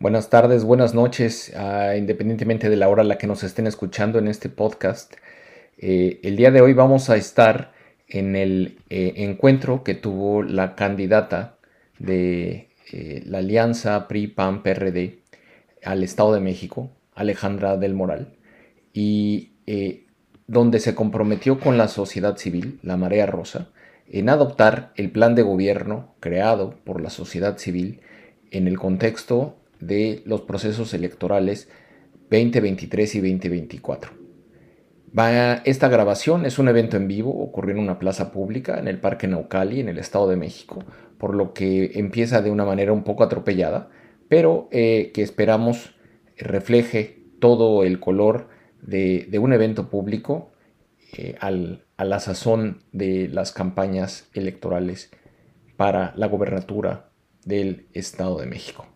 Buenas tardes, buenas noches, uh, independientemente de la hora a la que nos estén escuchando en este podcast. Eh, el día de hoy vamos a estar en el eh, encuentro que tuvo la candidata de eh, la alianza PRI-PAN-PRD al Estado de México, Alejandra del Moral, y donde se comprometió con la sociedad civil, la Marea Rosa, en adoptar el plan de gobierno creado por la sociedad civil en el contexto de los procesos electorales 2023 y 2024. esta grabación es un evento en vivo, ocurrió en una plaza pública en el Parque Naucali, en el Estado de México, por lo que empieza de una manera un poco atropellada, pero eh, que esperamos refleje todo el color de, un evento público eh, a la sazón de las campañas electorales para la gobernatura del Estado de México.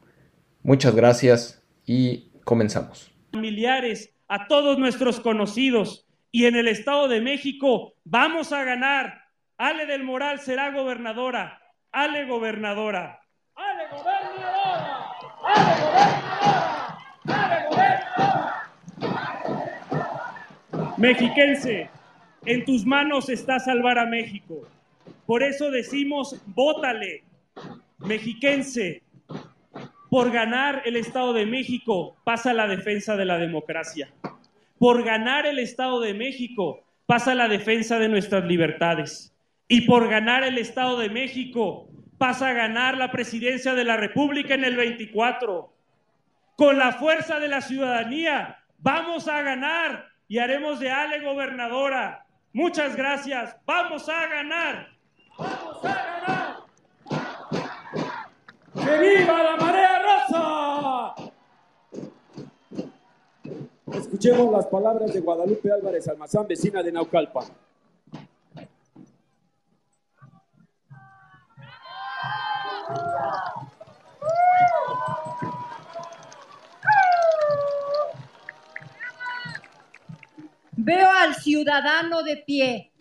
Muchas gracias y comenzamos. Familiares, a todos nuestros conocidos y en el Estado de México vamos a ganar. Ale del Moral será gobernadora. Ale gobernadora. Ale gobernadora. Ale gobernadora. Ale gobernadora. Mexiquense, en tus manos está salvar a México. Por eso decimos, vótale. Mexiquense, por ganar el Estado de México pasa la defensa de la democracia. Por ganar el Estado de México pasa la defensa de nuestras libertades. Y por ganar el Estado de México pasa a ganar la presidencia de la República en el 24. Con la fuerza de la ciudadanía vamos a ganar y haremos de Ale gobernadora. Muchas gracias. Vamos a ganar. Vamos a ganar. ¡Que viva la marea! Escuchemos las palabras de Guadalupe Álvarez Almazán, vecina de Naucalpan. Veo al ciudadano de pie,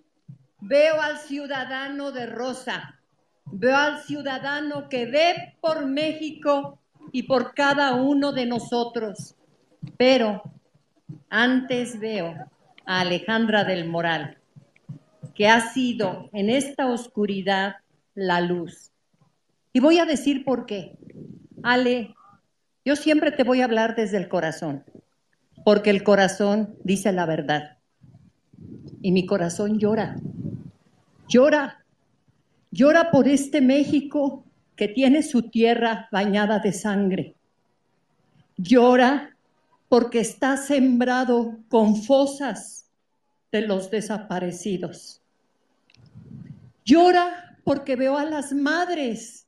veo al ciudadano de rosa, veo al ciudadano que ve por México y por cada uno de nosotros. Pero antes veo a Alejandra del Moral, que ha sido en esta oscuridad la luz. Y voy a decir por qué. Ale, yo siempre te voy a hablar desde el corazón, porque el corazón dice la verdad. Y mi corazón llora, llora, llora por este México que tiene su tierra bañada de sangre. Llora porque está sembrado con fosas de los desaparecidos. Llora porque veo a las madres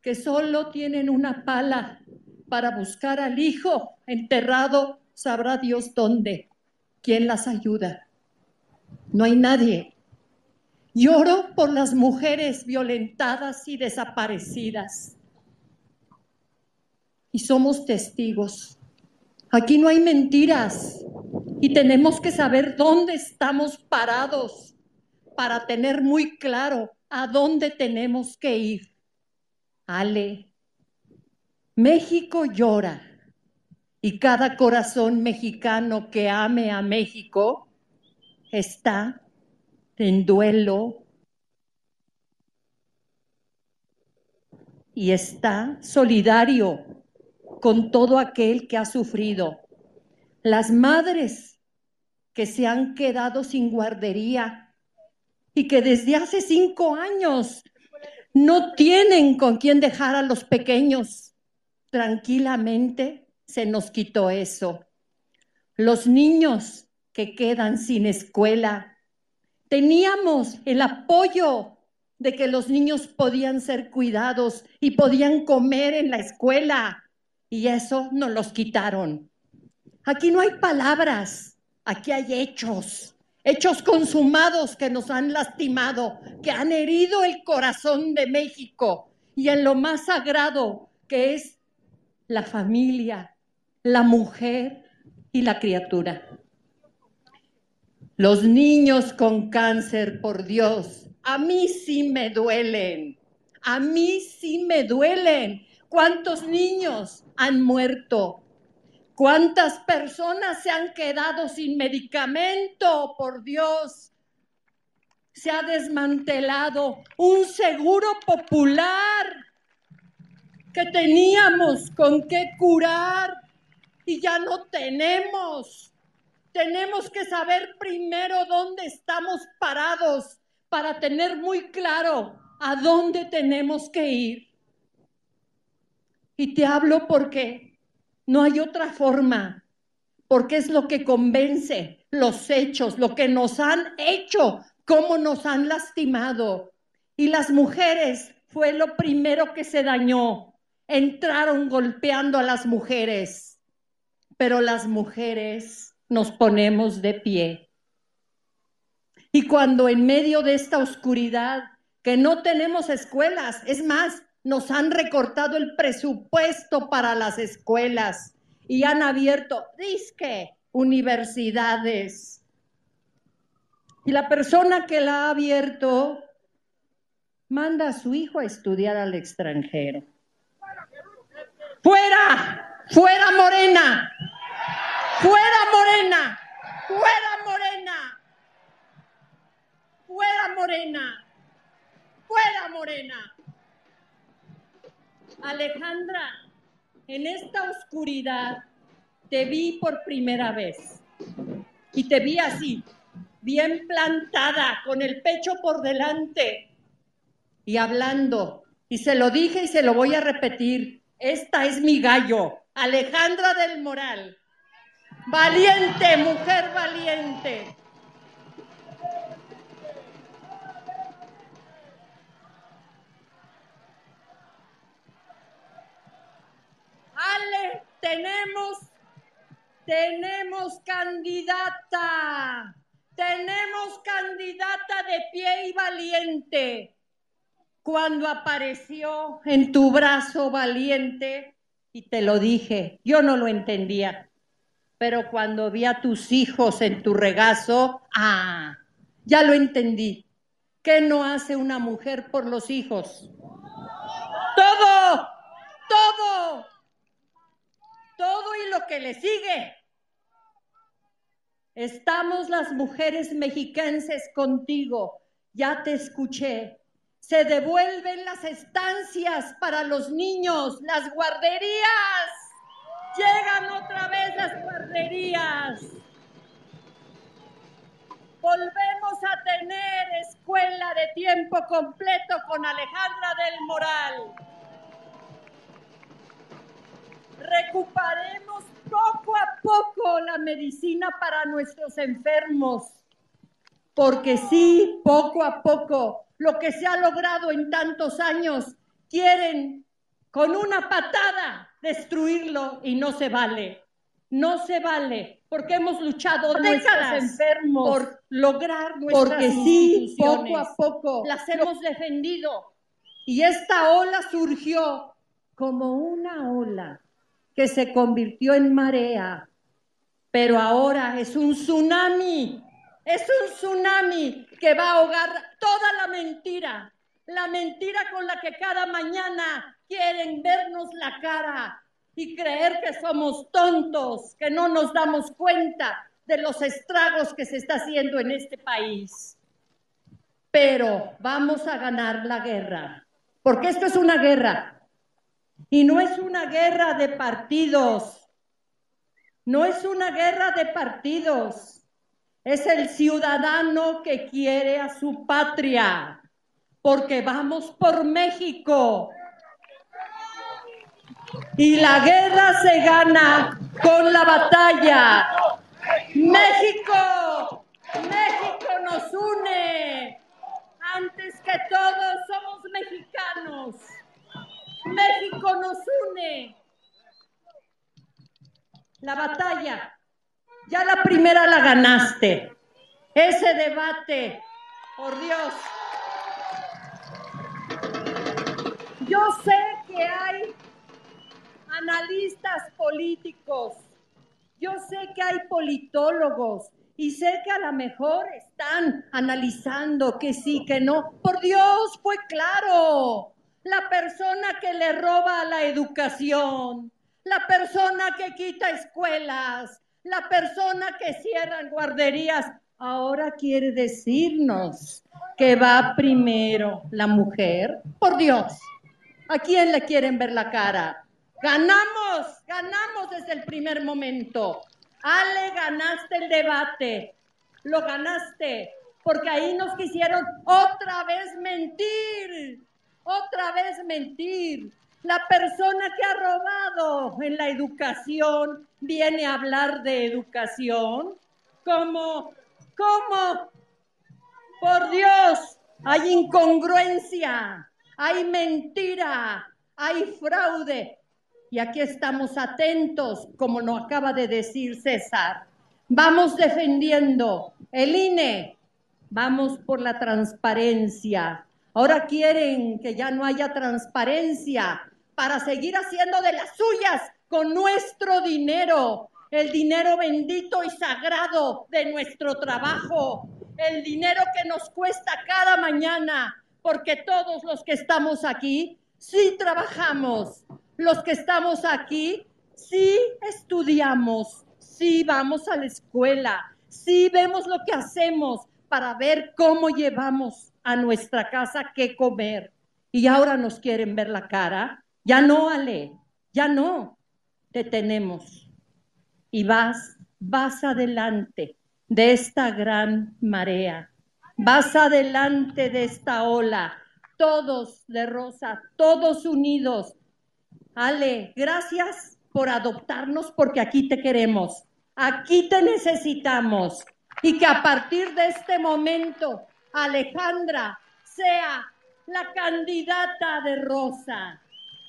que solo tienen una pala para buscar al hijo enterrado, sabrá Dios dónde. ¿Quién las ayuda? No hay nadie. Lloro por las mujeres violentadas y desaparecidas. Y somos testigos. Aquí no hay mentiras y tenemos que saber dónde estamos parados para tener muy claro a dónde tenemos que ir. Ale, México llora y cada corazón mexicano que ame a México está en duelo y está solidario con todo aquel que ha sufrido. Las madres que se han quedado sin guardería y que desde hace cinco años no tienen con quién dejar a los pequeños. Tranquilamente se nos quitó eso. Los niños que quedan sin escuela teníamos el apoyo de que los niños podían ser cuidados y podían comer en la escuela. Y eso nos los quitaron. Aquí no hay palabras, aquí hay hechos, hechos consumados que nos han lastimado, que han herido el corazón de México y en lo más sagrado que es la familia, la mujer y la criatura. Los niños con cáncer, por Dios, a mí sí me duelen, a mí sí me duelen. ¿Cuántos niños han muerto? ¿Cuántas personas se han quedado sin medicamento? Por Dios, se ha desmantelado un seguro popular que teníamos con qué curar y ya no tenemos. Tenemos que saber primero dónde estamos parados para tener muy claro a dónde tenemos que ir. Y te hablo porque no hay otra forma, porque es lo que convence los hechos, lo que nos han hecho, cómo nos han lastimado. Y las mujeres fue lo primero que se dañó. Entraron golpeando a las mujeres, pero las mujeres nos ponemos de pie. Y cuando en medio de esta oscuridad, que no tenemos escuelas, es más, nos han recortado el presupuesto para las escuelas y han abierto, disque, universidades. Y la persona que la ha abierto manda a su hijo a estudiar al extranjero. ¡Fuera! ¡Fuera Morena! ¡Fuera Morena! ¡Fuera Morena! ¡Fuera Morena! ¡Fuera Morena! Alejandra, en esta oscuridad te vi por primera vez y te vi así, bien plantada, con el pecho por delante y hablando. Y se lo dije y se lo voy a repetir. Esta es mi gallo, Alejandra del Moral. Valiente, mujer valiente. Ale, tenemos, tenemos candidata, tenemos candidata de pie y valiente. Cuando apareció en tu brazo valiente, y te lo dije, yo no lo entendía, pero cuando vi a tus hijos en tu regazo, ah, ya lo entendí. ¿Qué no hace una mujer por los hijos? Todo, todo, todo y lo que le sigue. Estamos las mujeres mexicanses contigo. Ya te escuché. Se devuelven las estancias para los niños, las guarderías. De tiempo completo con Alejandra del Moral. Recuperemos poco a poco la medicina para nuestros enfermos, porque sí, poco a poco, lo que se ha logrado en tantos años, quieren con una patada destruirlo y no se vale. No se vale, porque hemos luchado décadas enfermos por lograr nuestras porque sí, poco a poco. Las hemos defendido. Y esta ola surgió como una ola que se convirtió en marea, pero ahora es un tsunami, es un tsunami que va a ahogar toda la mentira, la mentira con la que cada mañana quieren vernos la cara y creer que somos tontos, que no nos damos cuenta de los estragos que se está haciendo en este país. Pero vamos a ganar la guerra, porque esto es una guerra y no es una guerra de partidos, no es una guerra de partidos, es el ciudadano que quiere a su patria, porque vamos por México. Y la guerra se gana con la batalla. México, México nos une. Antes que todos somos mexicanos. México nos une. La batalla, ya la primera la ganaste. Ese debate, por Dios. Yo sé que hay analistas políticos, yo sé que hay politólogos y sé que a lo mejor están analizando que sí, que no. Por Dios, fue claro. la persona que le roba la educación, la persona que quita escuelas, la persona que cierra guarderías, ahora quiere decirnos que va primero la mujer. Por Dios, ¿a quién le quieren ver la cara? Ganamos, ganamos desde el primer momento. Ale, ganaste el debate, lo ganaste, porque ahí nos quisieron otra vez mentir, otra vez mentir. La persona que ha robado en la educación viene a hablar de educación. ¿Cómo? ¿Cómo? Por Dios, hay incongruencia, hay mentira, hay fraude. Y aquí estamos atentos, como nos acaba de decir César. Vamos defendiendo el INE, vamos por la transparencia. Ahora quieren que ya no haya transparencia para seguir haciendo de las suyas con nuestro dinero, el dinero bendito y sagrado de nuestro trabajo, el dinero que nos cuesta cada mañana, porque todos los que estamos aquí sí trabajamos, los que estamos aquí sí estudiamos, sí vamos a la escuela, sí vemos lo que hacemos para ver cómo llevamos a nuestra casa qué comer. Y ahora nos quieren ver la cara. Ya no, Ale, ya no. Te tenemos. Y vas, vas adelante de esta gran marea. Vas adelante de esta ola. Todos de rosa, todos unidos. Ale, gracias por adoptarnos porque aquí te queremos. Aquí te necesitamos. Y que a partir de este momento, Alejandra sea la candidata de Rosa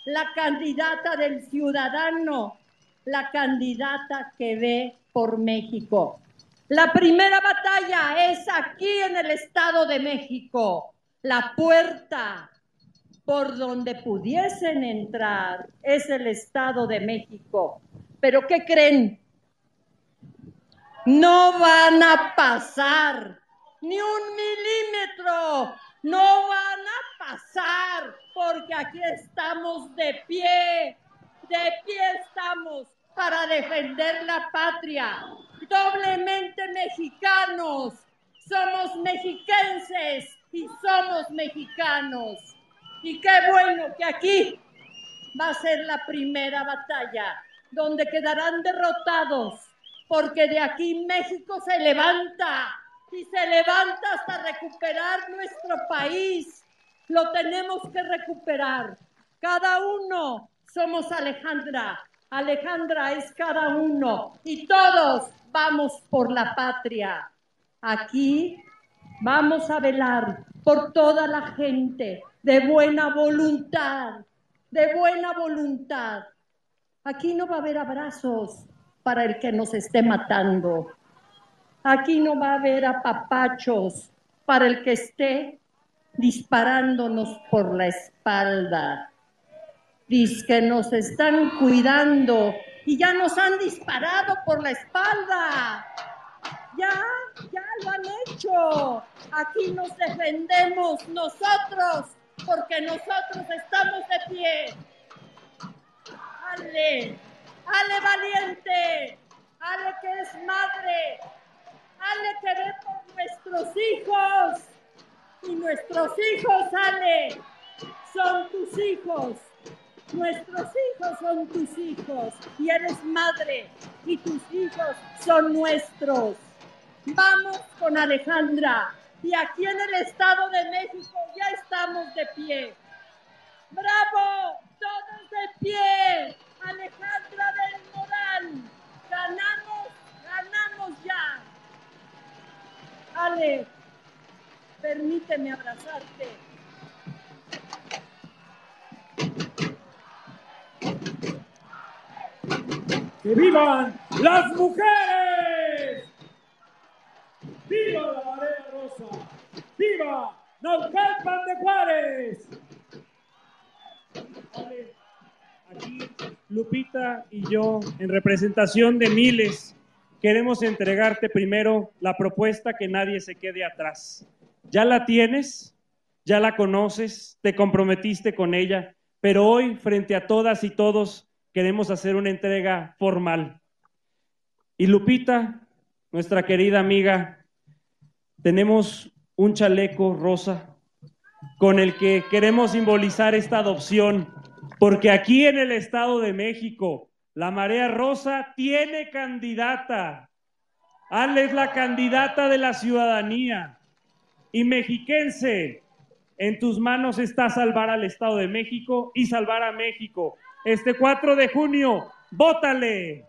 la candidata del ciudadano, la candidata que ve por México. La primera batalla es aquí en el Estado de México. La puerta por donde pudiesen entrar es el Estado de México. Pero ¿qué creen? No van a pasar ni un milímetro, no van a pasar porque aquí estamos de pie, de pie estamos para defender la patria, doblemente mexicanos, somos mexiquenses y somos mexicanos. Y qué bueno que aquí va a ser la primera batalla, donde quedarán derrotados, porque de aquí México se levanta y se levanta hasta recuperar nuestro país lo tenemos que recuperar. Cada uno somos Alejandra. Alejandra es cada uno y todos vamos por la patria. Aquí vamos a velar por toda la gente de buena voluntad, de buena voluntad. Aquí no va a haber abrazos para el que nos esté matando. Aquí no va a haber apapachos para el que esté disparándonos por la espalda. Dice que nos están cuidando y ya nos han disparado por la espalda. Ya, ya lo han hecho. Aquí nos defendemos nosotros porque nosotros estamos de pie. Ale, Ale valiente, Ale que es madre, Ale que ve nuestros hijos y nuestros hijos, Ale, son tus hijos. Nuestros hijos son tus hijos y eres madre y tus hijos son nuestros. Vamos con Alejandra y aquí en el Estado de México ya estamos de pie. ¡Bravo! ¡Todos de pie! Alejandra del Moral. Ganamos, ganamos ya. Ale, permíteme abrazarte. ¡Que vivan las mujeres! Y yo, en representación de miles, queremos entregarte primero la propuesta que nadie se quede atrás. ¿Ya la tienes? ya la conoces, te comprometiste con ella, pero hoy frente a todas y todos queremos hacer una entrega formal. Y Lupita, nuestra querida amiga, tenemos un chaleco rosa con el que queremos simbolizar esta adopción, porque aquí en el Estado de México, la Marea Rosa tiene candidata. Ale es la candidata de la ciudadanía y mexiquense. En tus manos está salvar al Estado de México y salvar a México. Este 4 de junio, ¡vótale!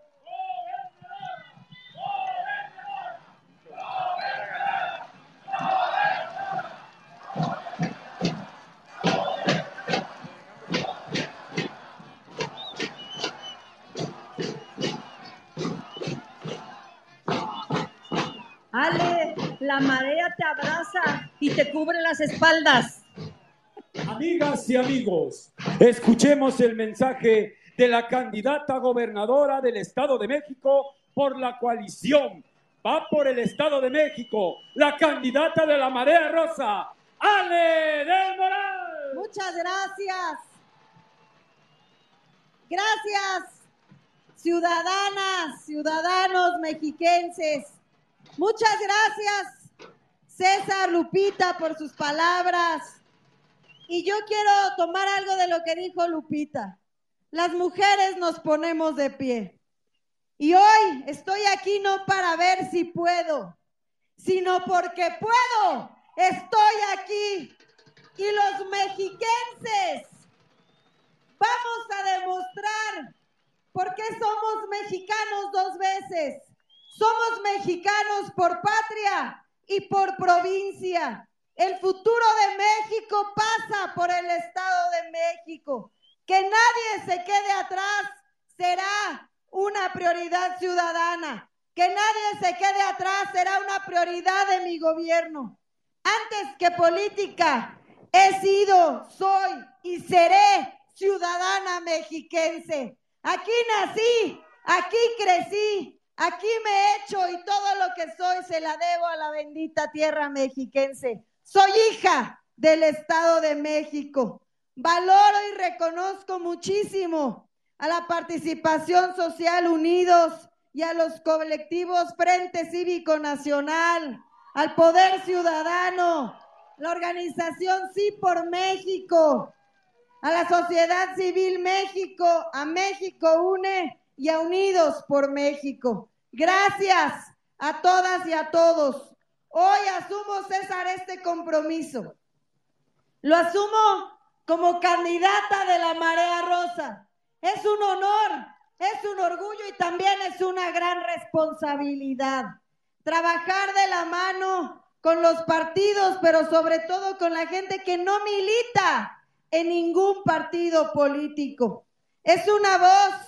La marea te abraza y te cubre las espaldas. Amigas y amigos, escuchemos el mensaje de la candidata gobernadora del Estado de México por la coalición. Va por el Estado de México, la candidata de la Marea Rosa, Ale del Moral. Muchas gracias. Gracias, ciudadanas, ciudadanos mexiquenses. Muchas gracias, César Lupita, por sus palabras. Y yo quiero tomar algo de lo que dijo Lupita. Las mujeres nos ponemos de pie. Y hoy estoy aquí no para ver si puedo, sino porque puedo. Estoy aquí. Y los mexiquenses vamos a demostrar por qué somos mexicanos dos veces. Somos mexicanos por patria y por provincia. El futuro de México pasa por el Estado de México. Que nadie se quede atrás será una prioridad ciudadana. Que nadie se quede atrás será una prioridad de mi gobierno. Antes que política, he sido, soy y seré ciudadana mexiquense. Aquí nací, aquí crecí, Aquí me he hecho y todo lo que soy se la debo a la bendita tierra mexiquense. Soy hija del Estado de México. Valoro y reconozco muchísimo a la participación social unidos y a los colectivos Frente Cívico Nacional, al Poder Ciudadano, la organización Sí por México, a la sociedad civil México, a México UNE y a Unidos por México. Gracias a todas y a todos. Hoy asumo, César, este compromiso. Lo asumo como candidata de la Marea Rosa. Es un honor, es un orgullo y también es una gran responsabilidad. Trabajar de la mano con los partidos, pero sobre todo con la gente que no milita en ningún partido político. Es una voz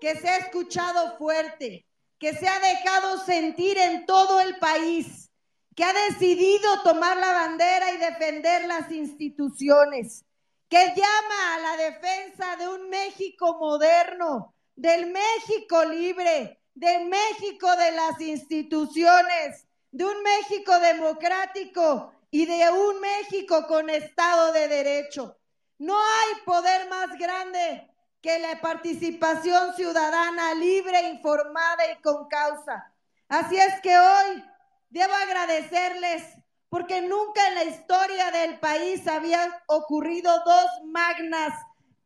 que se ha escuchado fuerte, que se ha dejado sentir en todo el país, que ha decidido tomar la bandera y defender las instituciones, que llama a la defensa de un México moderno, del México libre, del México de las instituciones, de un México democrático y de un México con Estado de Derecho. No hay poder más grande que la participación ciudadana libre, informada y con causa. Así es que hoy debo agradecerles porque nunca en la historia del país habían ocurrido dos magnas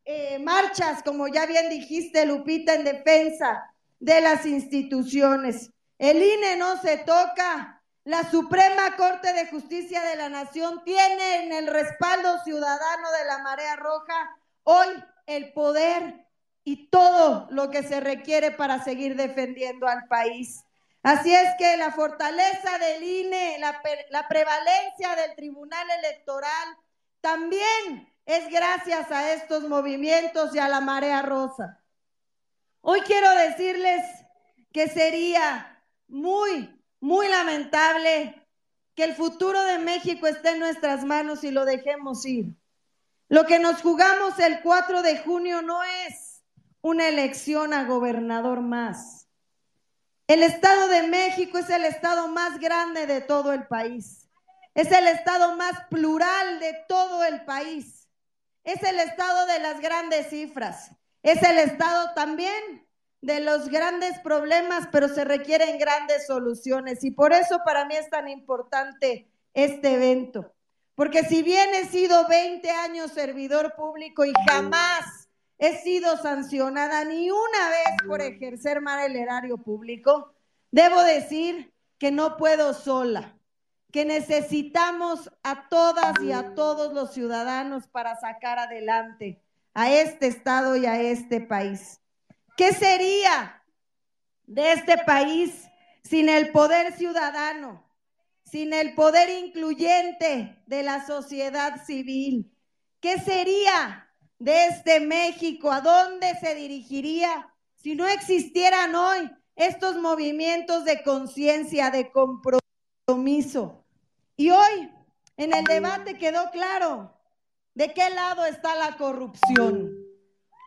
eh, marchas, como ya bien dijiste, Lupita, en defensa de las instituciones. El INE no se toca. La Suprema Corte de Justicia de la Nación tiene en el respaldo ciudadano de la Marea Roja hoy el poder y todo lo que se requiere para seguir defendiendo al país. Así es que la fortaleza del INE, la, prevalencia del Tribunal Electoral, también es gracias a estos movimientos y a la marea rosa. Hoy quiero decirles que sería muy, muy lamentable que el futuro de México esté en nuestras manos y lo dejemos ir. Lo que nos jugamos el 4 de junio no es una elección a gobernador más. El Estado de México es el estado más grande de todo el país. Es el estado más plural de todo el país. Es el estado de las grandes cifras. Es el estado también de los grandes problemas, pero se requieren grandes soluciones. Y por eso para mí es tan importante este evento. Porque si bien he sido 20 años servidor público y jamás he sido sancionada ni una vez por ejercer mal el erario público, debo decir que no puedo sola, que necesitamos a todas y a todos los ciudadanos para sacar adelante a este Estado y a este país. ¿Qué sería de este país sin el poder ciudadano, sin el poder incluyente de la sociedad civil? ¿Qué sería de este México? ¿A dónde se dirigiría si no existieran hoy estos movimientos de conciencia, de compromiso? Y hoy en el debate quedó claro de qué lado está la corrupción.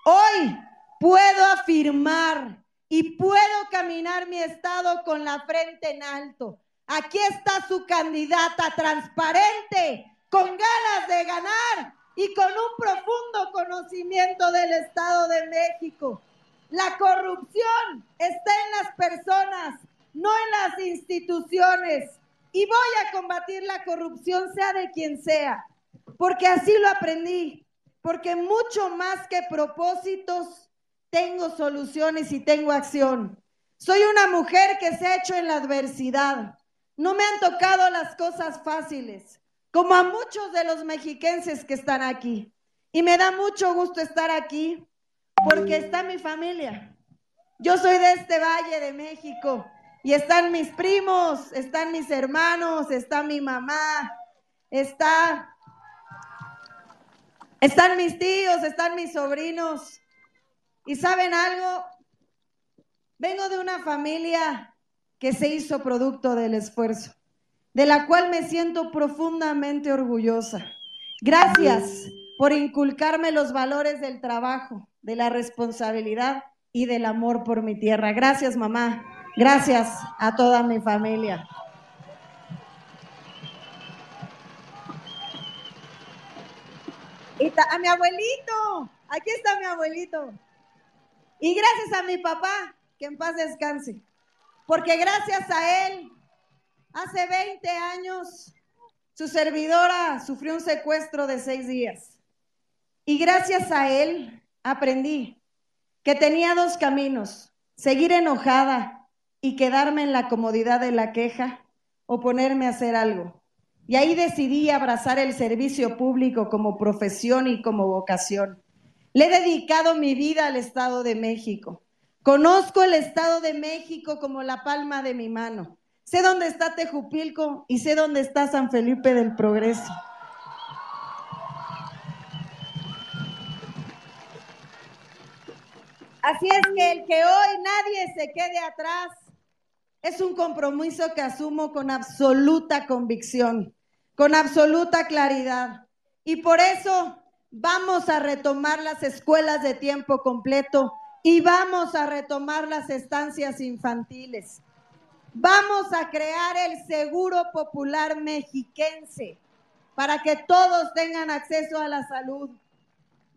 Hoy puedo afirmar y puedo caminar mi estado con la frente en alto. Aquí está su candidata transparente, con ganas de ganar y con un profundo conocimiento del Estado de México. La corrupción está en las personas, no en las instituciones. Y voy a combatir la corrupción, sea de quien sea, porque así lo aprendí, porque mucho más que propósitos, tengo soluciones y tengo acción. Soy una mujer que se ha hecho en la adversidad. No me han tocado las cosas fáciles, como a muchos de los mexiquenses que están aquí. Y me da mucho gusto estar aquí porque está mi familia. Yo soy de este valle de México y están mis primos, están mis hermanos, está mi mamá, está están mis tíos, están mis sobrinos. Y saben algo, vengo de una familia que se hizo producto del esfuerzo, de la cual me siento profundamente orgullosa. Gracias por inculcarme los valores del trabajo, de la responsabilidad y del amor por mi tierra. Gracias, mamá. Gracias a toda mi familia. A mi abuelito, aquí está mi abuelito. Y gracias a mi papá, que en paz descanse, porque gracias a él, hace 20 años, su servidora sufrió un secuestro de seis días. Y gracias a él aprendí que tenía dos caminos, seguir enojada y quedarme en la comodidad de la queja o ponerme a hacer algo. Y ahí decidí abrazar el servicio público como profesión y como vocación. Le he dedicado mi vida al Estado de México. Conozco el Estado de México como la palma de mi mano. Sé dónde está Tejupilco y sé dónde está San Felipe del Progreso. Así es que el que hoy nadie se quede atrás es un compromiso que asumo con absoluta convicción, con absoluta claridad. Y por eso Vamos a retomar las escuelas de tiempo completo y vamos a retomar las estancias infantiles. Vamos a crear el Seguro Popular Mexiquense para que todos tengan acceso a la salud.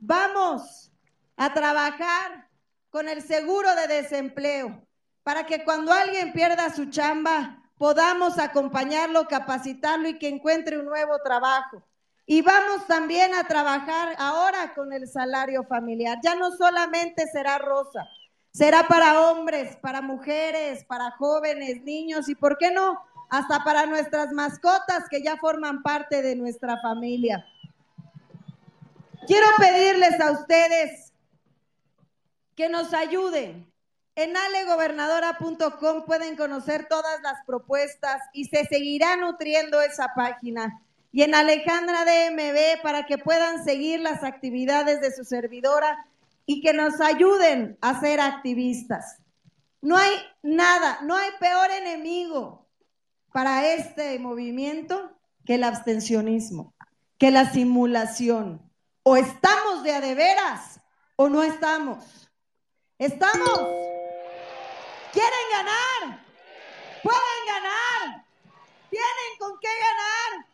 Vamos a trabajar con el seguro de desempleo para que cuando alguien pierda su chamba podamos acompañarlo, capacitarlo y que encuentre un nuevo trabajo. Y vamos también a trabajar ahora con el salario familiar. Ya no solamente será rosa, será para hombres, para mujeres, para jóvenes, niños y, ¿por qué no? Hasta para nuestras mascotas que ya forman parte de nuestra familia. Quiero pedirles a ustedes que nos ayuden. En alegobernadora.com pueden conocer todas las propuestas y se seguirá nutriendo esa página y en Alejandra DMB para que puedan seguir las actividades de su servidora y que nos ayuden a ser activistas. No hay nada, no hay peor enemigo para este movimiento que el abstencionismo, que la simulación. O estamos de a de veras o no estamos. ¿Estamos? ¿Quieren ganar? ¿Pueden ganar? ¿Tienen con qué ganar?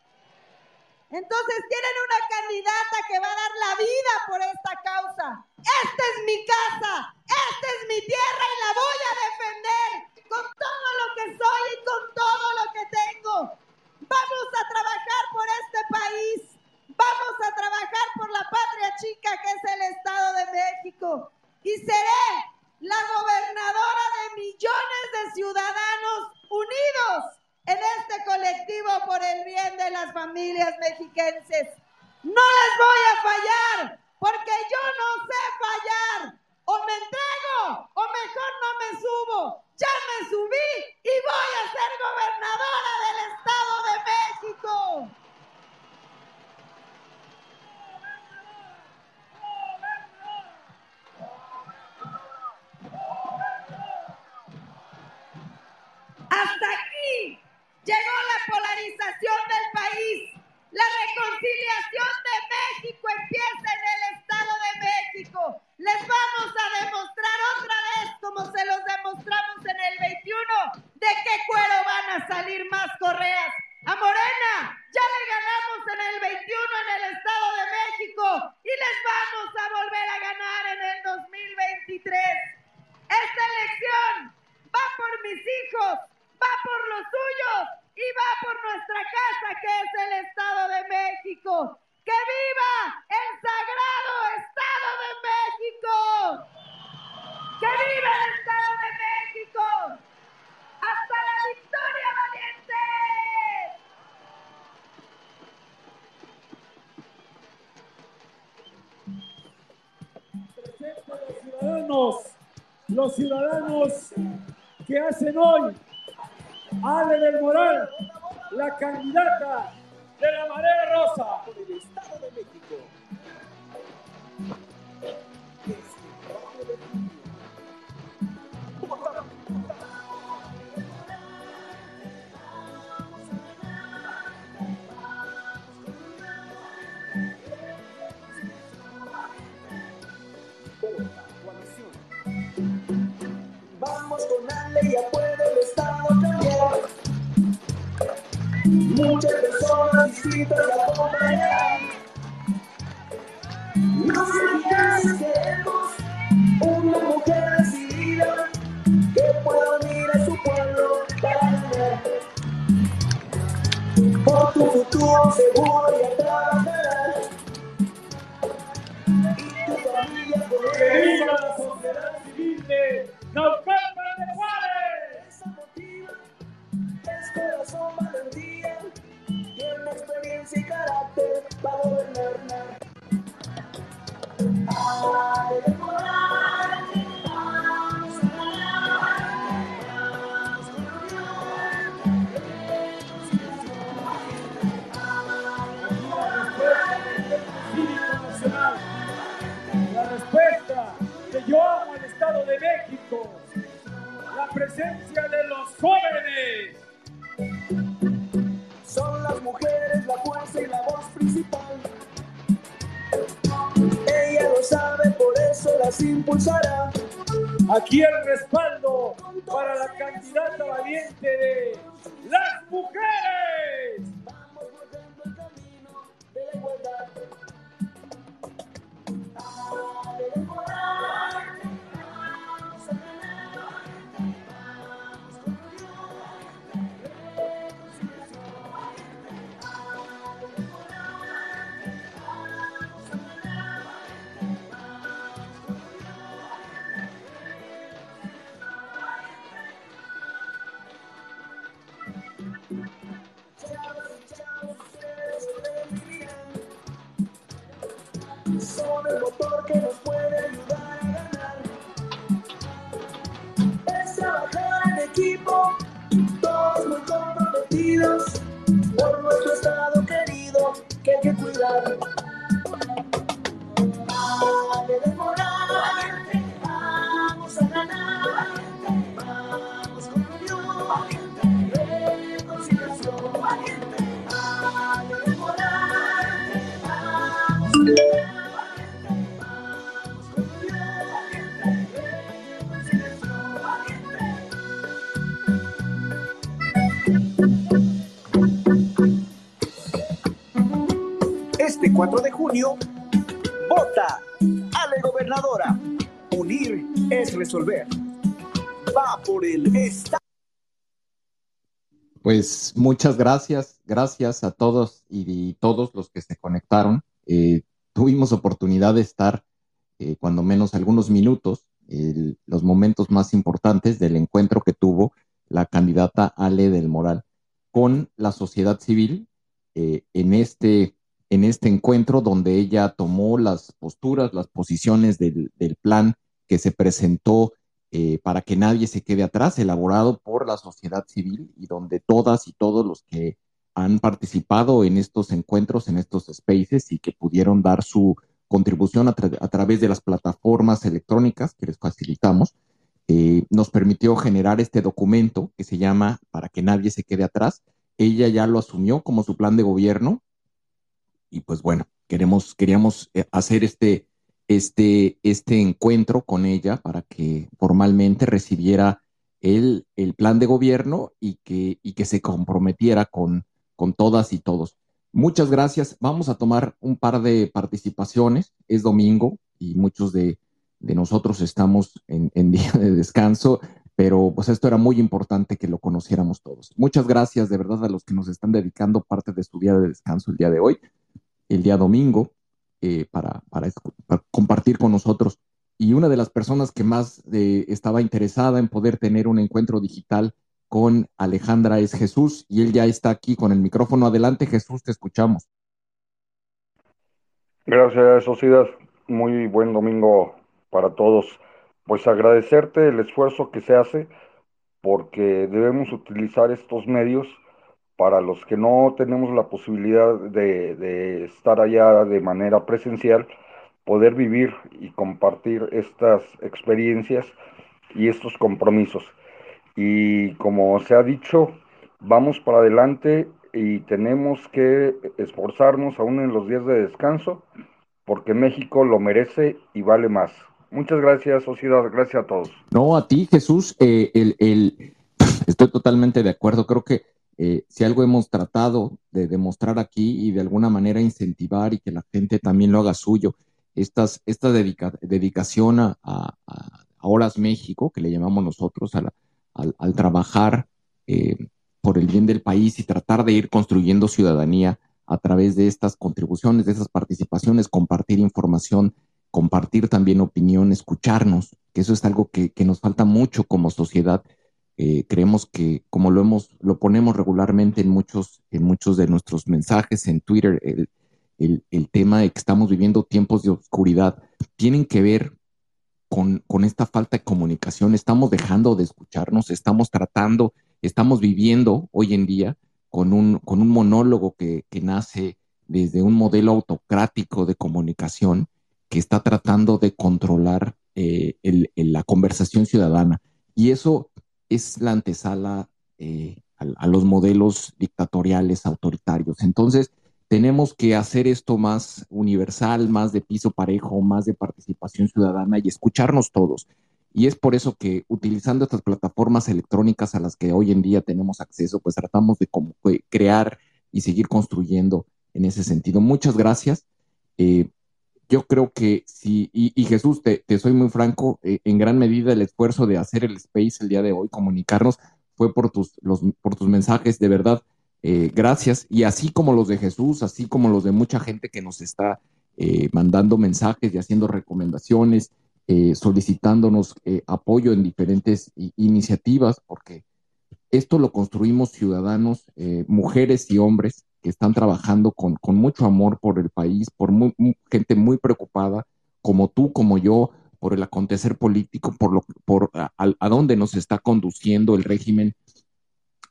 Entonces tienen una candidata que va a dar la vida por esta causa. Esta es mi casa, esta es mi tierra y la voy a defender con todo lo que soy y con todo lo que tengo. Vamos a trabajar por este país. Vamos a trabajar por la patria chica que es el Estado de México. Y seré la gobernadora de millones de ciudadanos unidos en este colectivo por el bien de las familias mexiquenses. No les voy a fallar, porque yo no sé fallar. O me entrego, o mejor no me subo. Ya me subí y voy a ser gobernadora del Estado de México. Hasta Polarización del país. La reconciliación de México empieza en el Estado de México. Les vamos a demostrar otra vez, como se los demostramos en el 21, de qué cuero van a salir más correas. A Morena, ya le ganamos en el 21 en el Estado de México y les vamos a volver a ganar en el 2023. Esta elección va por mis hijos, va por los suyos y va por nuestra casa que es el Estado de México. ¡Que viva el sagrado Estado de México! ¡Que viva el Estado de México! ¡Hasta la victoria valiente! los ciudadanos, los ciudadanos que hacen hoy Ale del Moral, la candidata de la Marea Rosa por el Estado de México. Vamos y apoyo el Estado cambiar. Muchas personas distintas la acompañarán. Las impulsará. Aquí el respaldo para la candidata valiente de las mujeres. 24 de junio, vota Ale Gobernadora. Unir es resolver. Va por el Estado. Pues muchas gracias, gracias a todos y, todos los que se conectaron. Eh, tuvimos oportunidad de estar, eh, cuando menos algunos minutos, los momentos más importantes del encuentro que tuvo la candidata Ale del Moral con la sociedad civil eh, en, este, en este encuentro donde ella tomó las posturas, las posiciones del, plan que se presentó eh, para que nadie se quede atrás, elaborado por la sociedad civil y donde todas y todos los que han participado en estos encuentros, en estos spaces y que pudieron dar su contribución a, través de las plataformas electrónicas que les facilitamos, eh, nos permitió generar este documento que se llama Para que nadie se quede atrás. Ella ya lo asumió como su plan de gobierno y pues bueno, queremos, queríamos eh, hacer este, este, este encuentro con ella para que formalmente recibiera el, el plan de gobierno y que, y que se comprometiera con, con todas y todos. Muchas gracias. Vamos a tomar un par de participaciones. Es domingo y muchos de, de nosotros estamos en, en, día de descanso, pero pues esto era muy importante que lo conociéramos todos. Muchas gracias de verdad a los que nos están dedicando parte de su día de descanso el día de hoy, el día domingo. Eh, para, para, compartir con nosotros. Y una de las personas que más eh, estaba interesada en poder tener un encuentro digital con Alejandra es Jesús y él ya está aquí con el micrófono. Adelante Jesús, te escuchamos. Gracias, Sociedad. Muy buen domingo para todos. Pues agradecerte el esfuerzo que se hace porque debemos utilizar estos medios para los que no tenemos la posibilidad de, estar allá de manera presencial, poder vivir y compartir estas experiencias y estos compromisos. Y como se ha dicho, vamos para adelante y tenemos que esforzarnos aún en los días de descanso porque México lo merece y vale más. Muchas gracias, sociedad. Gracias a todos. No, a ti, Jesús. Eh, el, estoy totalmente de acuerdo. Creo que eh, si algo hemos tratado de demostrar aquí y de alguna manera incentivar y que la gente también lo haga suyo, estas, esta dedicación a, Horas México, que le llamamos nosotros, al, trabajar eh, por el bien del país y tratar de ir construyendo ciudadanía a través de estas contribuciones, de esas participaciones, compartir información, compartir también opinión, escucharnos, que eso es algo que nos falta mucho como sociedad eh, creemos que, como lo hemos, lo ponemos regularmente en muchos, en muchos de nuestros mensajes en Twitter, el, el, tema de que estamos viviendo tiempos de oscuridad, tienen que ver con, con, esta falta de comunicación. Estamos dejando de escucharnos, estamos tratando, estamos viviendo hoy en día con un, con un monólogo que, que nace desde un modelo autocrático de comunicación que está tratando de controlar eh, la conversación ciudadana. Y eso es la antesala eh, a, los modelos dictatoriales autoritarios. Entonces, tenemos que hacer esto más universal, más de piso parejo, más de participación ciudadana y escucharnos todos. Y es por eso que utilizando estas plataformas electrónicas a las que hoy en día tenemos acceso, pues tratamos de crear y seguir construyendo en ese sentido. Muchas gracias. Eh, yo creo que sí, y, Jesús, te, soy muy franco, eh, en gran medida el esfuerzo de hacer el space el día de hoy, comunicarnos, fue por tus, los, por tus mensajes, de verdad, eh, gracias. Y así como los de Jesús, así como los de mucha gente que nos está eh, mandando mensajes y haciendo recomendaciones, solicitándonos apoyo en diferentes iniciativas, porque esto lo construimos ciudadanos, mujeres y hombres, que están trabajando con, mucho amor por el país, por gente muy preocupada, como tú, como yo, por el acontecer político, por, lo, por a, dónde nos está conduciendo el régimen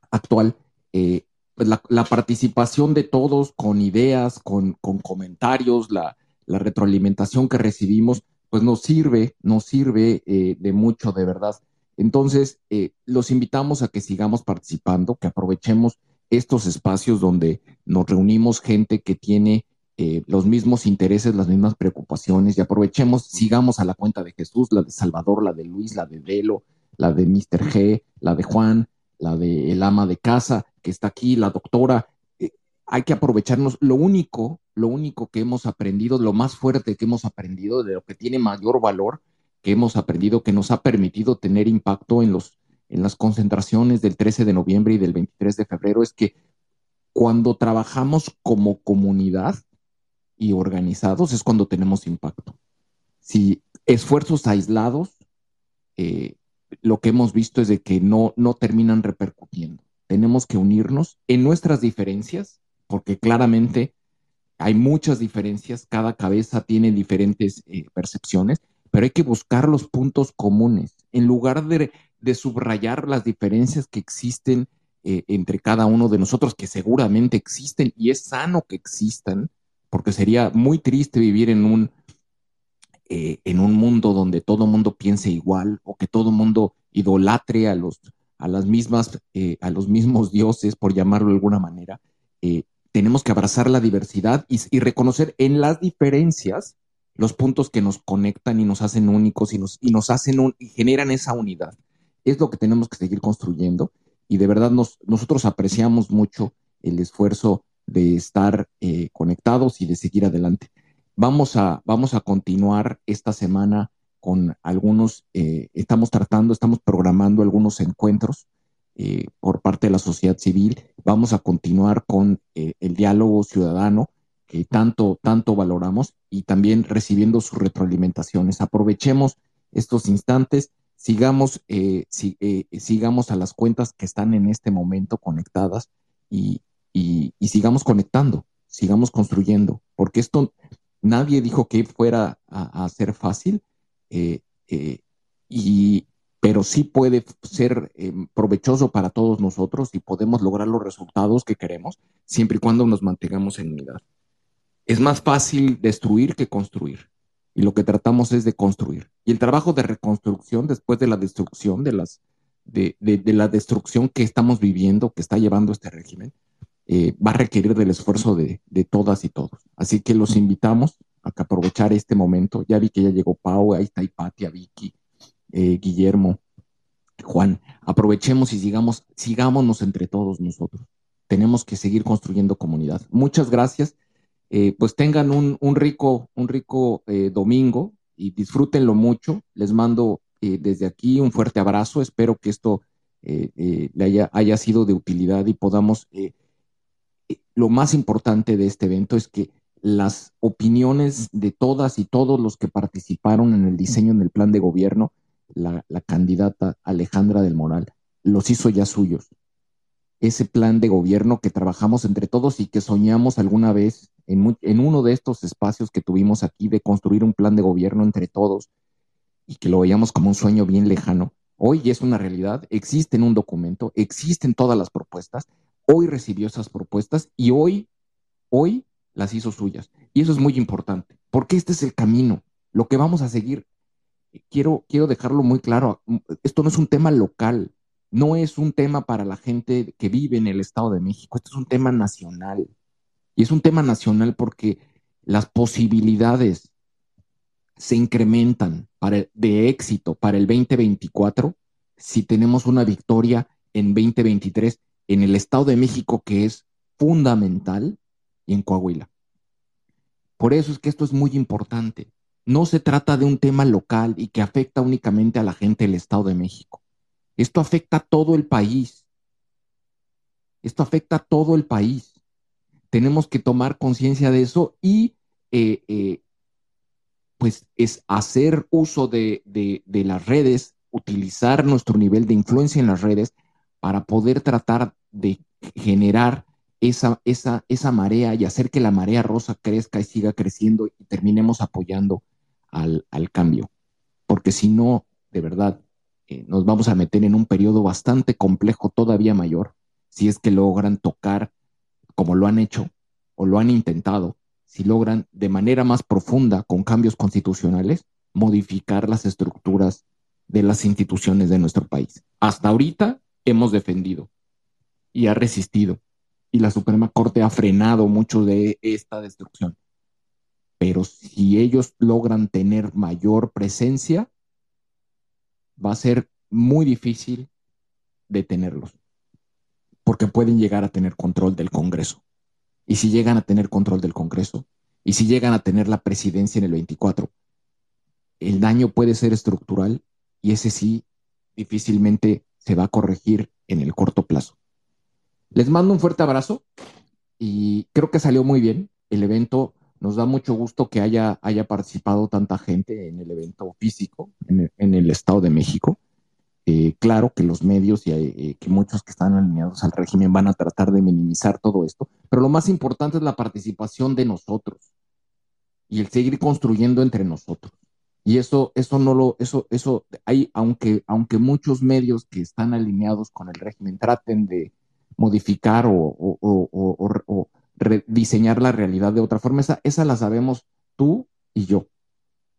actual. Eh, pues la, participación de todos con ideas, con, comentarios, la, retroalimentación que recibimos, pues nos sirve, nos sirve eh, de mucho, de verdad. Entonces, eh, los invitamos a que sigamos participando, que aprovechemos estos espacios donde nos reunimos gente que tiene eh, los mismos intereses, las mismas preocupaciones y aprovechemos, sigamos a la cuenta de Jesús, la de Salvador, la de Luis, la de Velo, la de Mr. G, la de Juan, la de el ama de casa que está aquí, la doctora. Eh, hay que aprovecharnos. Lo único lo único que hemos aprendido, lo más fuerte que hemos aprendido, de lo que tiene mayor valor que hemos aprendido, que nos ha permitido tener impacto en, los, en las concentraciones del 13 de noviembre y del 23 de febrero, es que cuando trabajamos como comunidad y organizados es cuando tenemos impacto. Si esfuerzos aislados, eh, lo que hemos visto es de que no, no terminan repercutiendo. Tenemos que unirnos en nuestras diferencias, porque claramente hay muchas diferencias, cada cabeza tiene diferentes eh, percepciones, pero hay que buscar los puntos comunes. En lugar de, subrayar las diferencias que existen eh, entre cada uno de nosotros, que seguramente existen y es sano que existan, porque sería muy triste vivir en un, eh, en un mundo donde todo mundo piense igual o que todo mundo idolatre a los, a las mismas, a los mismos dioses, por llamarlo de alguna manera tenemos que abrazar la diversidad y, reconocer en las diferencias los puntos que nos conectan y nos hacen únicos y nos, y nos hacen y generan esa unidad. Es lo que tenemos que seguir construyendo y de verdad nos, nosotros apreciamos mucho el esfuerzo de estar eh, conectados y de seguir adelante. Vamos a, vamos a continuar esta semana con algunos, eh, estamos tratando, estamos programando algunos encuentros eh, por parte de la sociedad civil. Vamos a continuar con el diálogo ciudadano que tanto, tanto valoramos y también recibiendo sus retroalimentaciones. Aprovechemos estos instantes, sigamos, eh, sigamos a las cuentas que están en este momento conectadas y, sigamos conectando, sigamos construyendo, porque esto nadie dijo que fuera a, ser fácil. y, pero sí puede ser eh, provechoso para todos nosotros y podemos lograr los resultados que queremos siempre y cuando nos mantengamos en unidad. Es más fácil destruir que construir y lo que tratamos es de construir. Y el trabajo de reconstrucción después de la destrucción, de, las, de, la destrucción que estamos viviendo, que está llevando este régimen, eh, va a requerir del esfuerzo de, todas y todos. Así que los invitamos a que aprovechar este momento. Ya vi que ya llegó Pau, ahí está Hipatia, Vicky, eh, Guillermo, Juan, aprovechemos y sigamos, sigámonos entre todos nosotros. Tenemos que seguir construyendo comunidad. Muchas gracias. Eh, pues tengan un, rico, un rico eh, domingo y disfrútenlo mucho. Les mando desde aquí un fuerte abrazo. Espero que esto le haya, haya, sido de utilidad y podamos. lo más importante de este evento es que las opiniones de todas y todos los que participaron en el diseño en el plan de gobierno la, candidata Alejandra del Moral, los hizo ya suyos. Ese plan de gobierno que trabajamos entre todos y que soñamos alguna vez en, uno de estos espacios que tuvimos aquí de construir un plan de gobierno entre todos y que lo veíamos como un sueño bien lejano. Hoy es una realidad, existe en un documento, existen todas las propuestas, hoy recibió esas propuestas y hoy, hoy las hizo suyas. Y eso es muy importante, porque este es el camino, lo que vamos a seguir quiero, quiero dejarlo muy claro, esto no es un tema local, no es un tema para la gente que vive en el Estado de México, esto es un tema nacional. Y es un tema nacional porque las posibilidades se incrementan para de éxito para el 2024 si tenemos una victoria en 2023 en el Estado de México que es fundamental y en Coahuila. Por eso es que esto es muy importante no se trata de un tema local y que afecta únicamente a la gente del Estado de México. Esto afecta a todo el país. Esto afecta a todo el país. Tenemos que tomar conciencia de eso y eh, eh, pues es hacer uso de, las redes, utilizar nuestro nivel de influencia en las redes para poder tratar de generar esa marea y hacer que la marea rosa crezca y siga creciendo y terminemos apoyando al, cambio, porque si no, de verdad, eh, nos vamos a meter en un periodo bastante complejo, todavía mayor, si es que logran tocar, como lo han hecho o lo han intentado, si logran de manera más profunda, con cambios constitucionales, modificar las estructuras de las instituciones de nuestro país. Hasta ahorita hemos defendido y ha resistido, y la Suprema Corte ha frenado mucho de esta destrucción pero si ellos logran tener mayor presencia, va a ser muy difícil detenerlos, porque pueden llegar a tener control del Congreso. y si llegan a tener control del Congreso, y si llegan a tener la presidencia en el 24, el daño puede ser estructural y ese sí difícilmente se va a corregir en el corto plazo. Les mando un fuerte abrazo y creo que salió muy bien el evento. Nos da mucho gusto que haya, haya participado tanta gente en el evento físico en el, Estado de México. Eh, claro que los medios y eh, que muchos que están alineados al régimen van a tratar de minimizar todo esto, pero lo más importante es la participación de nosotros y el seguir construyendo entre nosotros. Y eso, eso no lo, eso, eso, hay, aunque, aunque muchos medios que están alineados con el régimen traten de modificar o, diseñar la realidad de otra forma, esa, esa la sabemos tú y yo.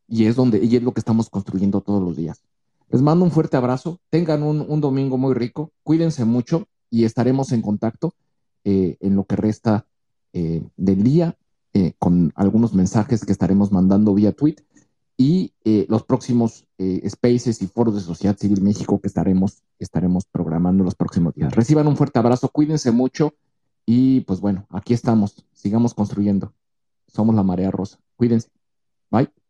Y es donde, y es lo que estamos construyendo todos los días. Les mando un fuerte abrazo, tengan un, domingo muy rico, cuídense mucho y estaremos en contacto eh, en lo que resta eh, del día eh, con algunos mensajes que estaremos mandando vía tweet y los próximos spaces y foros de Sociedad Civil México que estaremos, estaremos programando los próximos días. Reciban un fuerte abrazo, cuídense mucho y pues bueno, aquí estamos, sigamos construyendo. Somos la marea rosa. Cuídense. Bye.